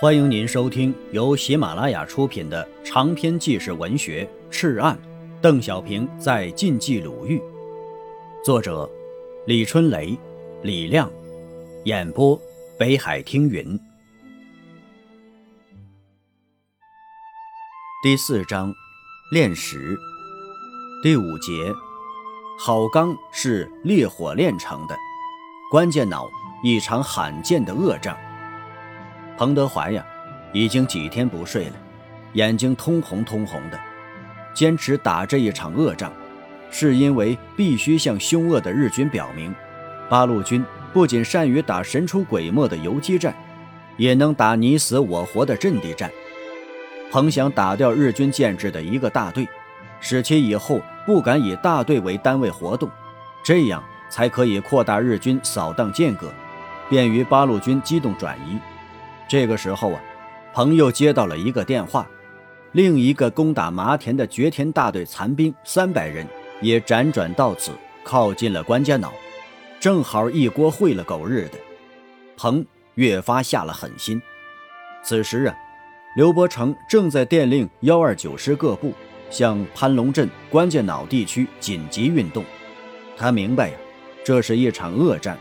欢迎您收听由喜马拉雅出品的长篇纪实文学《赤案》，邓小平在晋冀鲁豫，作者李春雷、李亮，演播北海听云。第四章，炼石，第五节，好钢是烈火炼成的，关键脑一场罕见的恶仗。彭德怀呀，已经几天不睡了，眼睛通红通红的。坚持打这一场恶仗，是因为必须向凶恶的日军表明，八路军不仅善于打神出鬼没的游击战，也能打你死我活的阵地战。彭想打掉日军建制的一个大队，使其以后不敢以大队为单位活动，这样才可以扩大日军扫荡间隔，便于八路军机动转移。这个时候啊，彭又接到了一个电话，另一个攻打麻田的绝田大队残兵三百人也辗转到此，靠近了关家坳，正好一锅烩了狗日的。彭越发下了狠心。此时啊，刘伯承正在电令幺二九师各部向潘龙镇、关家脑地区紧急运动。他明白呀，这是一场恶战，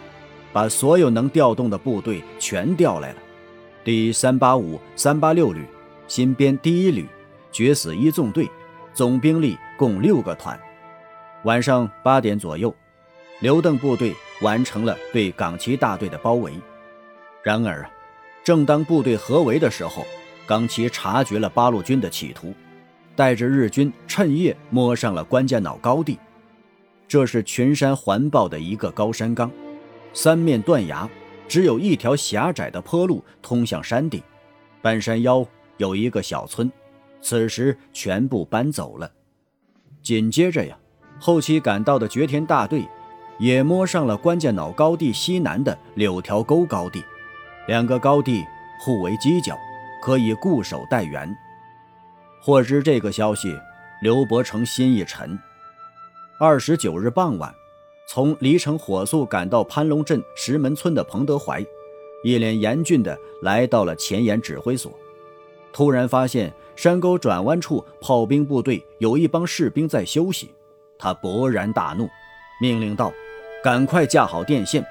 把所有能调动的部队全调来了。第三八五、三八六旅新编第一旅决死一纵队，总兵力共六个团。晚上八点左右，刘邓部队完成了对港旗大队的包围。然而，正当部队合围的时候，港旗察觉了八路军的企图，带着日军趁夜摸上了关家坳高地。这是群山环抱的一个高山岗，三面断崖。只有一条狭窄的坡路通向山顶，半山腰有一个小村，此时全部搬走了。紧接着呀，后期赶到的绝田大队也摸上了关家脑高地西南的柳条沟高地，两个高地互为犄角，可以固守待援。获知这个消息，刘伯承心一沉。二十九日傍晚。从离城火速赶到潘龙镇石门村的彭德怀，一脸严峻地来到了前沿指挥所，突然发现山沟转弯处炮兵部队有一帮士兵在休息，他勃然大怒，命令道：“赶快架好电线，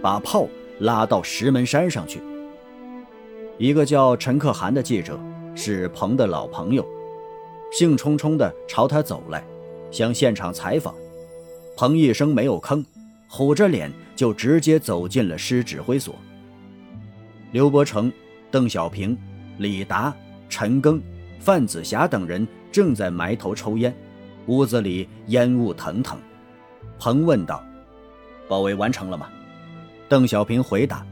把炮拉到石门山上去。”一个叫陈可汗的记者是彭的老朋友，兴冲冲地朝他走来，想现场采访。彭一声没有吭，虎着脸就直接走进了师指挥所。刘伯承、邓小平、李达、陈赓、范子霞等人正在埋头抽烟，屋子里烟雾腾腾。彭问道：“包围完成了吗？”邓小平回答：“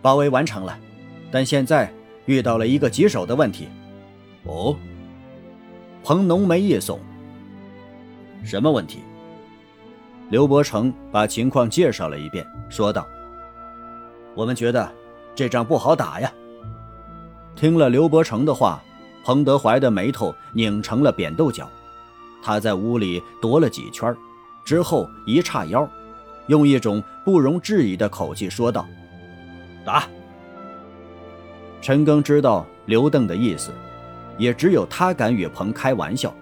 包围完成了，但现在遇到了一个棘手的问题。”哦，彭浓眉一耸：“什么问题？”刘伯承把情况介绍了一遍，说道：“我们觉得这仗不好打呀。”听了刘伯承的话，彭德怀的眉头拧成了扁豆角。他在屋里踱了几圈，之后一叉腰，用一种不容置疑的口气说道：“打！”陈赓知道刘邓的意思，也只有他敢与彭开玩笑。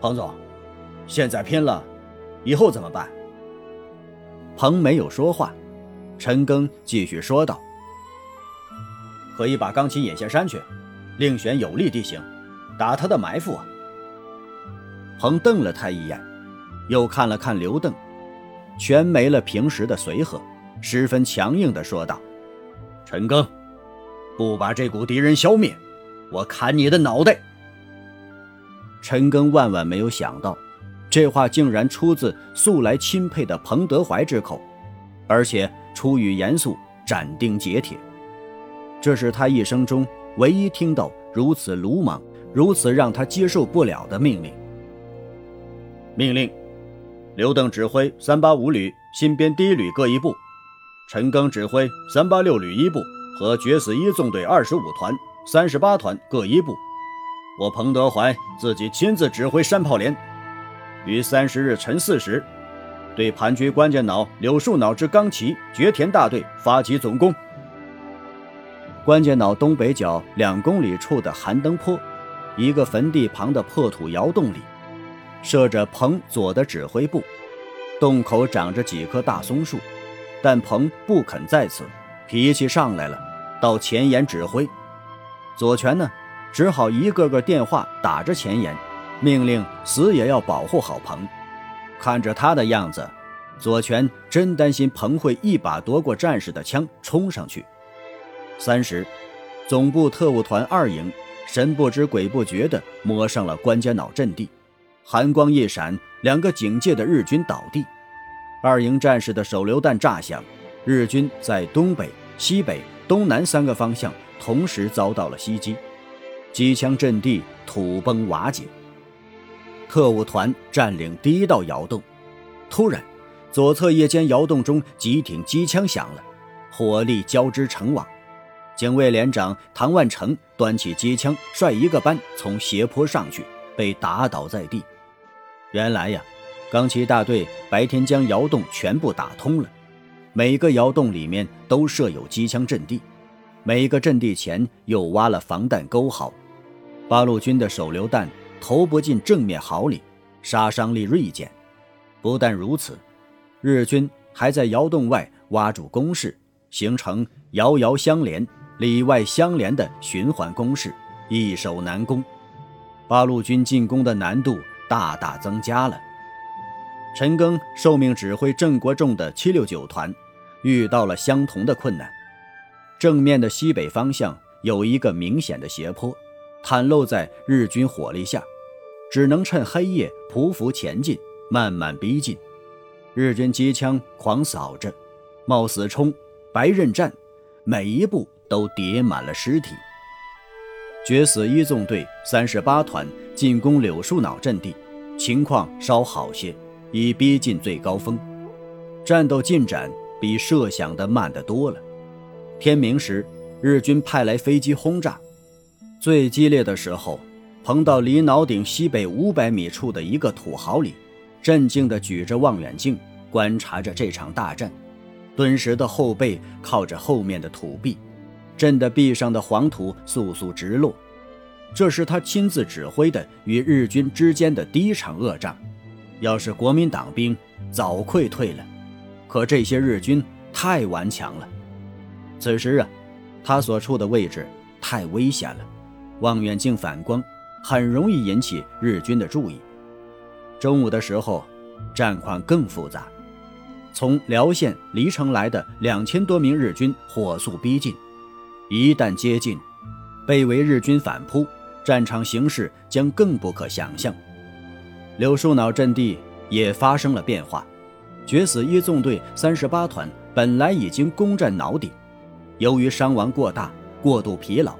彭总，现在拼了。以后怎么办？彭没有说话，陈赓继续说道：“可以把钢琴引下山去，另选有利地形，打他的埋伏。”啊彭瞪了他一眼，又看了看刘邓，全没了平时的随和，十分强硬地说道：“陈赓，不把这股敌人消灭，我砍你的脑袋！”陈赓万万没有想到。这话竟然出自素来钦佩的彭德怀之口，而且出语严肃、斩钉截铁。这是他一生中唯一听到如此鲁莽、如此让他接受不了的命令。命令：刘邓指挥三八五旅新编第一旅各一部，陈赓指挥三八六旅一部和决死一纵队二十五团、三十八团各一部。我彭德怀自己亲自指挥山炮连。于三十日晨四时，对盘踞关键脑、柳树脑之钢旗绝田大队发起总攻。关键脑东北角两公里处的寒灯坡，一个坟地旁的破土窑洞里，设着彭左的指挥部。洞口长着几棵大松树，但彭不肯在此，脾气上来了，到前沿指挥。左权呢，只好一个个电话打着前沿，命令死也要保护好彭。看着他的样子，左权真担心彭会一把夺过战士的枪冲上去。三十，总部特务团二营神不知鬼不觉地摸上了关家脑阵地，寒光一闪，两个警戒的日军倒地。二营战士的手榴弹炸响，日军在东北、西北、东南三个方向同时遭到了袭击，机枪阵地土崩瓦解。特务团占领第一道窑洞，突然，左侧夜间窑洞中几挺机枪响了，火力交织成网。警卫连长唐万成端起机枪，率一个班从斜坡上去，被打倒在地。原来呀，钢七大队白天将窑洞全部打通了，每个窑洞里面都设有机枪阵地，每个阵地前又挖了防弹沟壕。八路军的手榴弹。投不进正面壕里，杀伤力锐减。不但如此，日军还在窑洞外挖筑工事，形成遥遥相连、里外相连的循环工事，易守难攻。八路军进攻的难度大大增加了。陈赓受命指挥郑国仲的七六九团，遇到了相同的困难。正面的西北方向有一个明显的斜坡。袒露在日军火力下，只能趁黑夜匍匐前进，慢慢逼近。日军机枪狂扫着，冒死冲，白刃战，每一步都叠满了尸体。决死一纵队三十八团进攻柳树脑阵地，情况稍好些，已逼近最高峰。战斗进展比设想的慢得多了。天明时，日军派来飞机轰炸。最激烈的时候，彭到离脑顶西北五百米处的一个土壕里，镇静地举着望远镜观察着这场大战。顿时的后背靠着后面的土壁，震得壁上的黄土簌簌直落。这是他亲自指挥的与日军之间的第一场恶仗。要是国民党兵早溃退了，可这些日军太顽强了。此时啊，他所处的位置太危险了。望远镜反光，很容易引起日军的注意。中午的时候，战况更复杂。从辽县黎城来的两千多名日军火速逼近，一旦接近，被围日军反扑，战场形势将更不可想象。柳树脑阵地也发生了变化。决死一纵队三十八团本来已经攻占脑顶，由于伤亡过大，过度疲劳。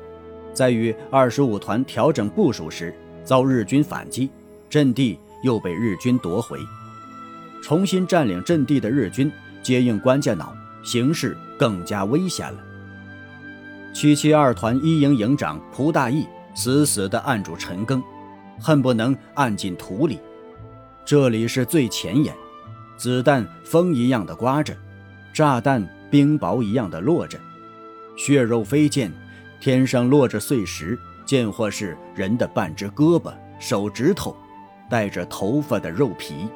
在与二十五团调整部署时，遭日军反击，阵地又被日军夺回。重新占领阵地的日军接应关键脑，形势更加危险了。七七二团一营营长蒲大义死死地按住陈赓，恨不能按进土里。这里是最前沿，子弹风一样的刮着，炸弹冰雹一样的落着，血肉飞溅。天上落着碎石，见或是人的半只胳膊、手指头，带着头发的肉皮。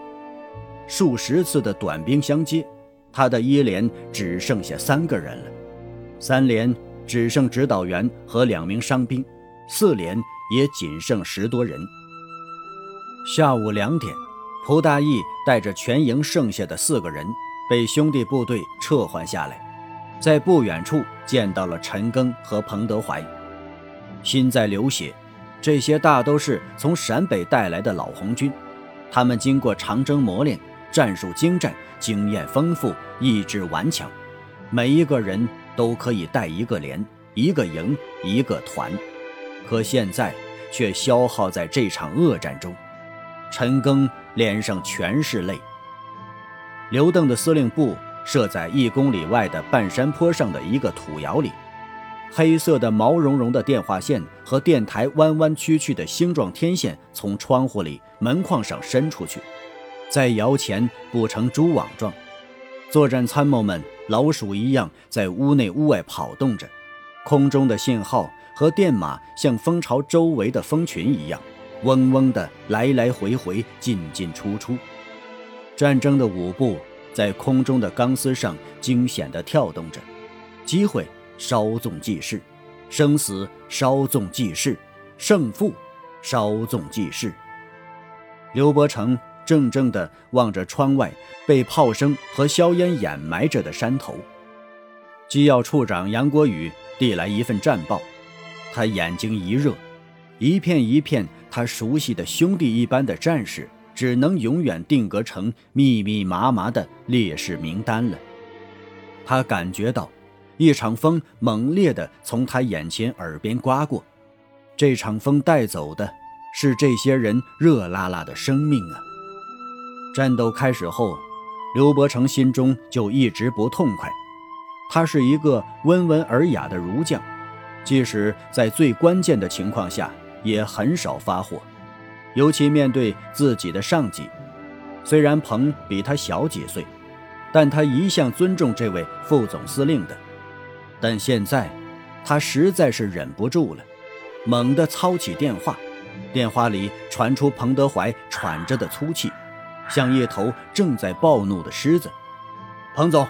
数十次的短兵相接，他的一连只剩下三个人了；三连只剩指导员和两名伤兵；四连也仅剩十多人。下午两点，蒲大义带着全营剩下的四个人，被兄弟部队撤换下来。在不远处见到了陈赓和彭德怀，心在流血。这些大都是从陕北带来的老红军，他们经过长征磨练，战术精湛，经验丰富，意志顽强，每一个人都可以带一个连、一个营、一个团。可现在却消耗在这场恶战中。陈赓脸上全是泪。刘邓的司令部。设在一公里外的半山坡上的一个土窑里，黑色的毛茸茸的电话线和电台弯弯曲曲的星状天线从窗户里、门框上伸出去，在窑前布成蛛网状。作战参谋们老鼠一样在屋内屋外跑动着，空中的信号和电码像蜂巢周围的蜂群一样，嗡嗡的来来回回，进进出出。战争的舞步在空中的钢丝上惊险地跳动着，机会稍纵即逝，生死稍纵即逝，胜负稍纵即逝。刘伯承怔怔地望着窗外被炮声和硝烟掩埋着的山头。机要处长杨国宇递来一份战报，他眼睛一热，一片一片他熟悉的兄弟一般的战士，只能永远定格成密密麻麻的烈士名单了。他感觉到，一场风猛烈地从他眼前耳边刮过，这场风带走的。是这些人热辣辣的生命啊！战斗开始后，刘伯承心中就一直不痛快。他是一个温文尔雅的儒将，即使在最关键的情况下，也很少发火，尤其面对自己的上级。虽然彭比他小几岁，但他一向尊重这位副总司令的。但现在，他实在是忍不住了，猛地操起电话。电话里传出彭德怀喘着的粗气，像一头正在暴怒的狮子。彭总，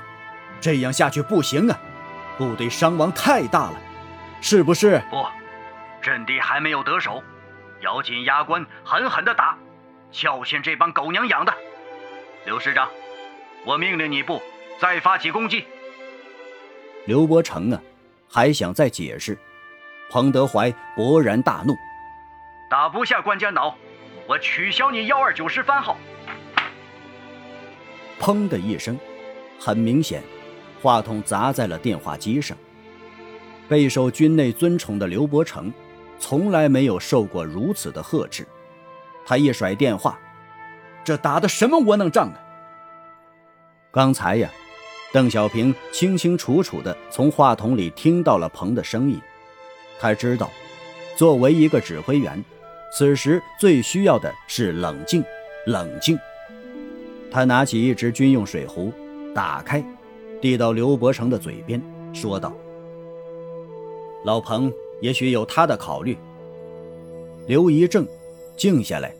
这样下去不行啊，部队伤亡太大了，是不是？不，阵地还没有得手，咬紧牙关，狠狠地打，教训这帮狗娘养的。刘师长，我命令你部再发起攻击。刘伯承啊，还想再解释，彭德怀勃然大怒。打不下关家脑，我取消你幺二九师番号。砰的一声，很明显，话筒砸在了电话机上。备受军内尊崇的刘伯承，从来没有受过如此的呵斥。他一甩电话：“这打的什么窝囊仗啊！”刚才呀，邓小平清清楚楚地从话筒里听到了彭的声音。他知道，作为一个指挥员。此时最需要的是冷静，冷静。他拿起一只军用水壶，打开，递到刘伯承的嘴边，说道：“老彭也许有他的考虑。”刘一正静下来，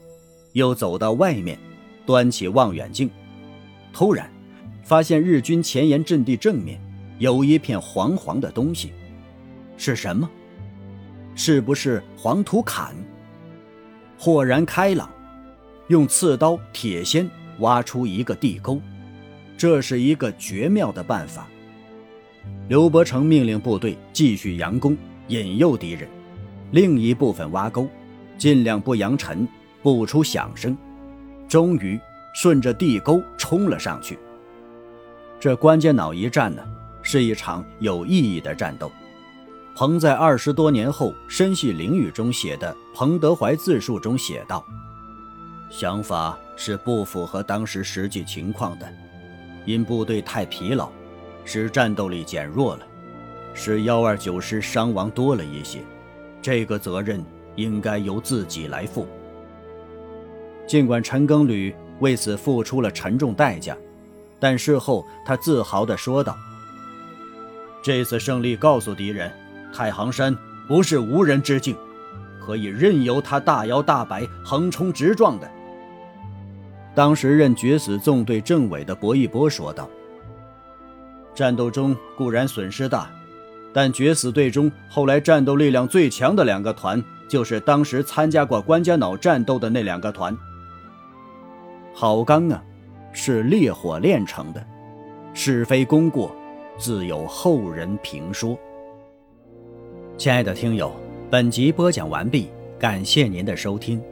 又走到外面，端起望远镜，突然发现日军前沿阵地正面有一片黄黄的东西，是什么？是不是黄土坎？豁然开朗，用刺刀、铁锨挖出一个地沟，这是一个绝妙的办法。刘伯承命令部队继续佯攻，引诱敌人；另一部分挖沟，尽量不扬尘，不出响声。终于顺着地沟冲了上去。这关键脑一战呢，是一场有意义的战斗。彭在二十多年后《深系囹语》中写的《彭德怀自述》中写道：“想法是不符合当时实际情况的，因部队太疲劳，使战斗力减弱了，使幺二九师伤亡多了一些，这个责任应该由自己来负。”尽管陈赓旅为此付出了沉重代价，但事后他自豪地说道：“这次胜利告诉敌人。”太行山不是无人之境，可以任由他大摇大摆、横冲直撞的。当时任决死纵队政委的薄一波说道：“战斗中固然损失大，但决死队中后来战斗力量最强的两个团，就是当时参加过关家脑战斗的那两个团。好钢啊，是烈火炼成的，是非功过，自有后人评说。”亲爱的听友，本集播讲完毕，感谢您的收听。